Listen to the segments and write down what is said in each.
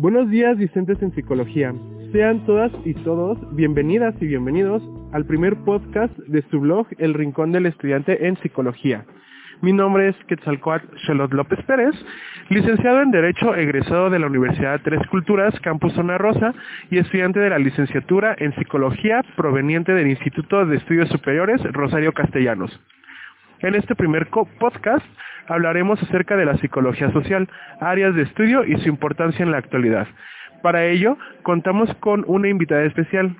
Buenos días, discentes en psicología. Sean todas y todos bienvenidas y bienvenidos al primer podcast de su blog El Rincón del Estudiante en Psicología. Mi nombre es Quetzalcoatl Charlotte López Pérez, licenciado en Derecho egresado de la Universidad Tres Culturas, Campus Zona Rosa, y estudiante de la licenciatura en Psicología proveniente del Instituto de Estudios Superiores Rosario Castellanos. En este primer podcast hablaremos acerca de la psicología social, áreas de estudio y su importancia en la actualidad. Para ello, contamos con una invitada especial,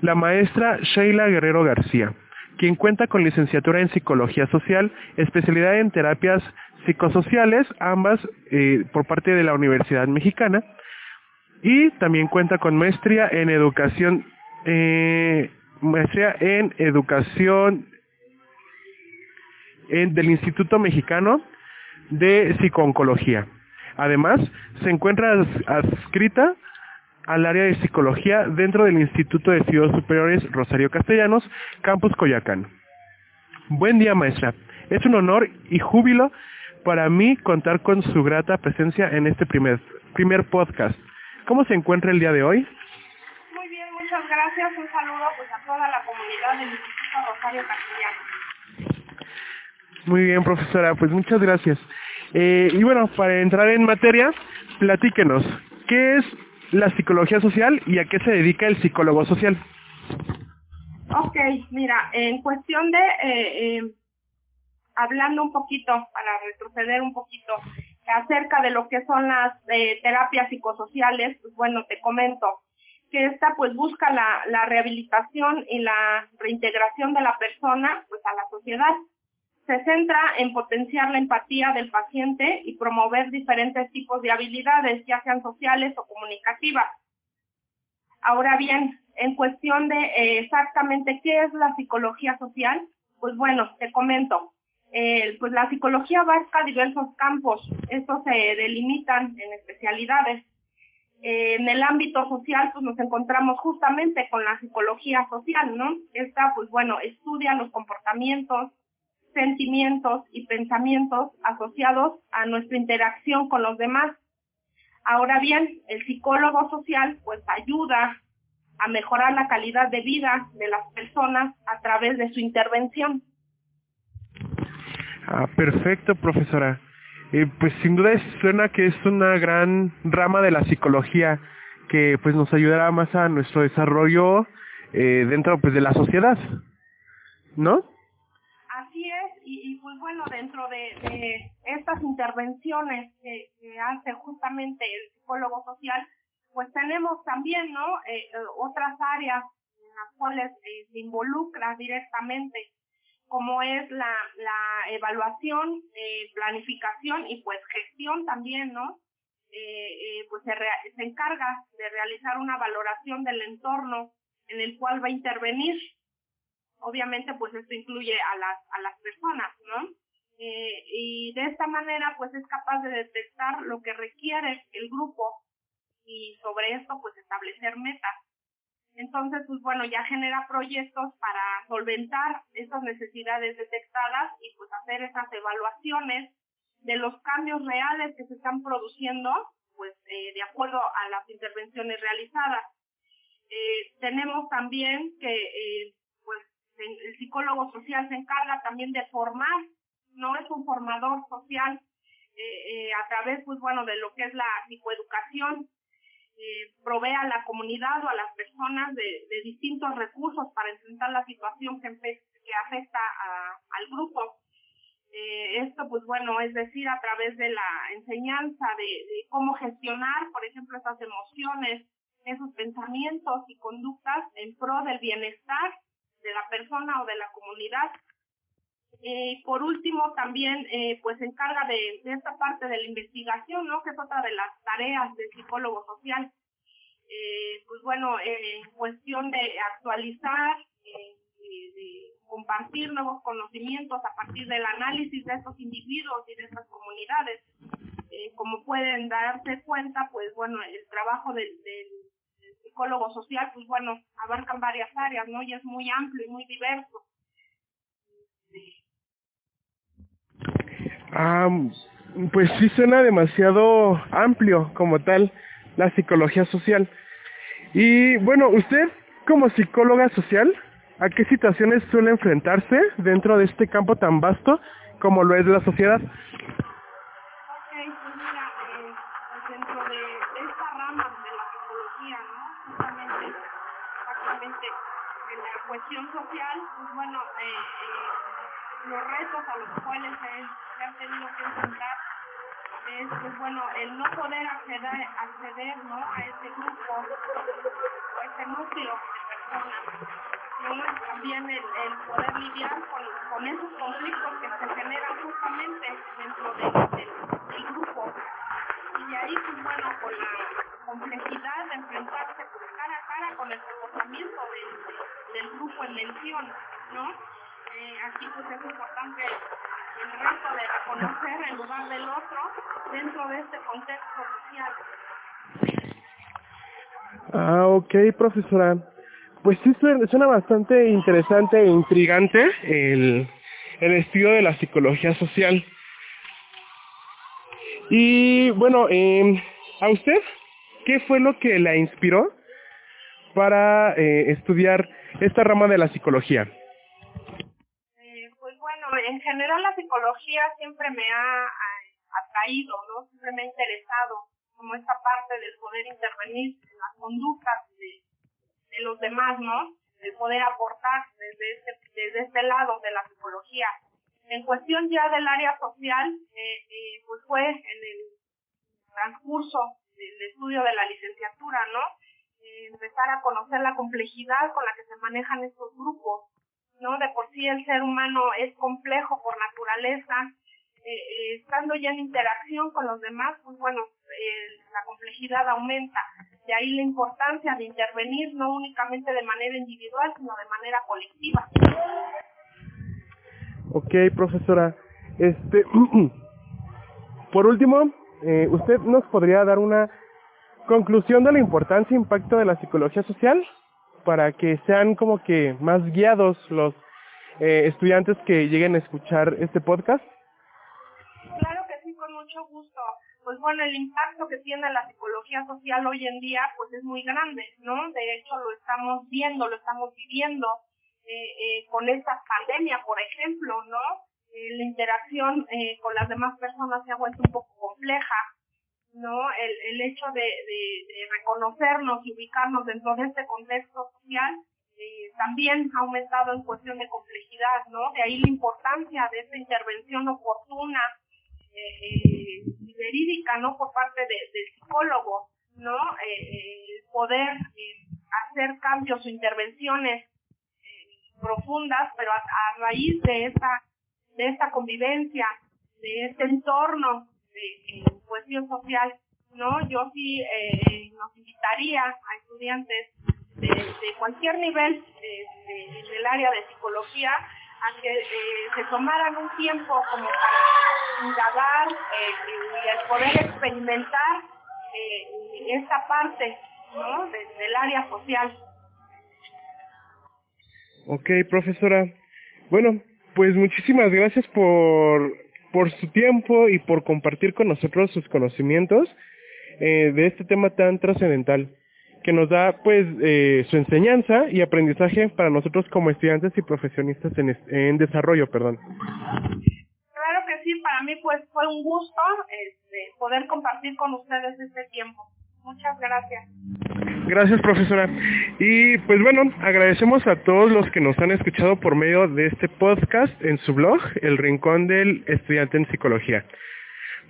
la maestra Sheila Guerrero García, quien cuenta con licenciatura en psicología social, especialidad en terapias psicosociales, ambas eh, por parte de la Universidad Mexicana, y también cuenta con maestría en educación, eh, maestría en educación del Instituto Mexicano de Psicooncología. Además, se encuentra adscrita al área de psicología dentro del Instituto de Estudios Superiores Rosario Castellanos, Campus Coyacán. Buen día, maestra. Es un honor y júbilo para mí contar con su grata presencia en este primer, primer podcast. ¿Cómo se encuentra el día de hoy? Muy bien, muchas gracias. Un saludo pues, a toda la comunidad del Instituto Rosario Castellanos. Muy bien, profesora, pues muchas gracias. Eh, y bueno, para entrar en materia, platíquenos, ¿qué es la psicología social y a qué se dedica el psicólogo social? Ok, mira, en cuestión de, eh, eh, hablando un poquito, para retroceder un poquito, acerca de lo que son las terapias psicosociales, pues bueno, te comento que esta pues busca la, la rehabilitación y la reintegración de la persona pues a la sociedad se centra en potenciar la empatía del paciente y promover diferentes tipos de habilidades, ya sean sociales o comunicativas. Ahora bien, en cuestión de eh, exactamente qué es la psicología social, pues bueno, te comento. Eh, pues la psicología abarca diversos campos, estos se delimitan en especialidades. Eh, en el ámbito social, pues nos encontramos justamente con la psicología social, ¿no? Esta, pues bueno, estudia los comportamientos, sentimientos y pensamientos asociados a nuestra interacción con los demás. Ahora bien, el psicólogo social pues ayuda a mejorar la calidad de vida de las personas a través de su intervención. Ah, perfecto, profesora. Eh, pues sin duda suena que es una gran rama de la psicología que pues nos ayudará más a nuestro desarrollo eh, dentro pues de la sociedad, ¿no? Y, pues bueno, dentro de, estas intervenciones que, hace justamente el psicólogo social, pues tenemos también, ¿no? Eh, eh, otras áreas en las cuales eh, se involucra directamente, como es la, evaluación, planificación y pues gestión también, ¿no? pues se, se encarga de realizar una valoración del entorno en el cual va a intervenir obviamente pues esto incluye a las, a las personas, ¿no? Eh, y de esta manera pues es capaz de detectar lo que requiere el grupo y sobre esto pues establecer metas. Entonces pues bueno ya genera proyectos para solventar esas necesidades detectadas y pues hacer esas evaluaciones de los cambios reales que se están produciendo pues eh, de acuerdo a las intervenciones realizadas. Eh, tenemos también que el psicólogo social se encarga también de formar, no es un formador social eh, eh, a través, pues bueno, de lo que es la psicoeducación, eh, provee a la comunidad o a las personas de, distintos recursos para enfrentar la situación que, que afecta al grupo. esto, pues bueno, es decir, a través de la enseñanza de, de cómo gestionar, por ejemplo, esas emociones, esos pensamientos y conductas en pro del bienestar de la persona o de la comunidad. Eh, por último, también eh, pues se encarga de, esta parte de la investigación, ¿no? Que es otra de las tareas del psicólogo social. Eh, pues bueno, en cuestión de actualizar, de compartir nuevos conocimientos a partir del análisis de estos individuos y de estas comunidades. como pueden darse cuenta, pues bueno, el trabajo del psicólogo social, pues bueno, abarcan varias áreas, ¿no? Y es muy amplio y muy diverso. Ah, pues sí suena demasiado amplio como tal, la psicología social. Y bueno, usted como psicóloga social, ¿a qué situaciones suele enfrentarse dentro de este campo tan vasto como lo es la sociedad? Social, pues bueno, eh, eh, los retos a los cuales se, han tenido que enfrentar es, pues bueno, el no poder acceder, acceder ¿no? a ese grupo, a ese núcleo de personas. ¿no? También el, poder lidiar con, esos conflictos que se generan justamente dentro de, del grupo. Y de ahí, pues bueno, con la complejidad de enfrentarse cara a cara con el comportamiento de del grupo en mención, ¿no? Eh, aquí pues es importante el reto de reconocer el lugar del otro dentro de este contexto social. Ah, ok, profesora. Pues sí, suena bastante interesante e intrigante el, estudio de la psicología social. Y bueno, eh, ¿a usted qué fue lo que la inspiró para eh, estudiar esta rama de la psicología? Eh, pues bueno, en general la psicología siempre me ha atraído, ¿no? Siempre me ha interesado como esta parte del poder intervenir en las conductas de, los demás, ¿no? El poder aportar desde este, desde este lado de la psicología. En cuestión ya del área social, eh, pues fue en el transcurso del estudio de la licenciatura, ¿no? Empezar a conocer la complejidad con la que se manejan estos grupos, ¿no? De por sí el ser humano es complejo por naturaleza, eh, eh, estando ya en interacción con los demás, pues bueno, eh, la complejidad aumenta. De ahí la importancia de intervenir no únicamente de manera individual, sino de manera colectiva. Ok, profesora. Este, por último, ¿usted nos podría dar una conclusión de la importancia e impacto de la psicología social para que sean como que más guiados los eh, estudiantes que lleguen a escuchar este podcast? Claro que sí, con mucho gusto. Pues bueno, el impacto que tiene la psicología social hoy en día pues es muy grande, ¿no? De hecho lo estamos viendo, lo estamos viviendo eh, eh, con esta pandemia, por ejemplo, ¿no? la interacción con las demás personas se ha vuelto un poco compleja ¿no? El, el hecho de, de, reconocernos y ubicarnos dentro de este contexto social eh, también ha aumentado en cuestión de complejidad, ¿no? De ahí la importancia de esta intervención oportuna eh, eh, y verídica, ¿no? Por parte del psicólogo, ¿no? el poder hacer cambios o intervenciones profundas, pero a, raíz de esta, de esta convivencia, de este entorno de, cuestión social, ¿no? Yo sí eh, nos invitaría a estudiantes de, de cualquier nivel de, del área de psicología a que eh, se tomaran un tiempo como para indagar eh, y, el poder experimentar eh, esta parte ¿no? del área social. Ok, profesora. Bueno, pues muchísimas gracias por por su tiempo y por compartir con nosotros sus conocimientos eh, de este tema tan trascendental que nos da pues eh, su enseñanza y aprendizaje para nosotros como estudiantes y profesionistas en, en desarrollo, perdón. Claro que sí, para mí pues fue un gusto este, poder compartir con ustedes este tiempo. Muchas gracias. Gracias, profesora. Y pues bueno, agradecemos a todos los que nos han escuchado por medio de este podcast en su blog, El Rincón del Estudiante en Psicología.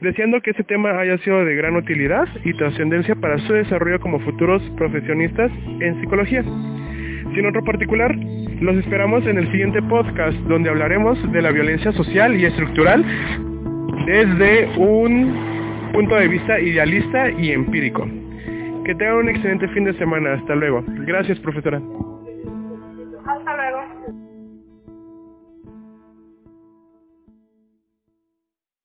Deseando que este tema haya sido de gran utilidad y trascendencia para su desarrollo como futuros profesionistas en psicología. Sin otro particular, los esperamos en el siguiente podcast donde hablaremos de la violencia social y estructural desde un punto de vista idealista y empírico. Que tenga un excelente fin de semana. Hasta luego. Gracias, profesora.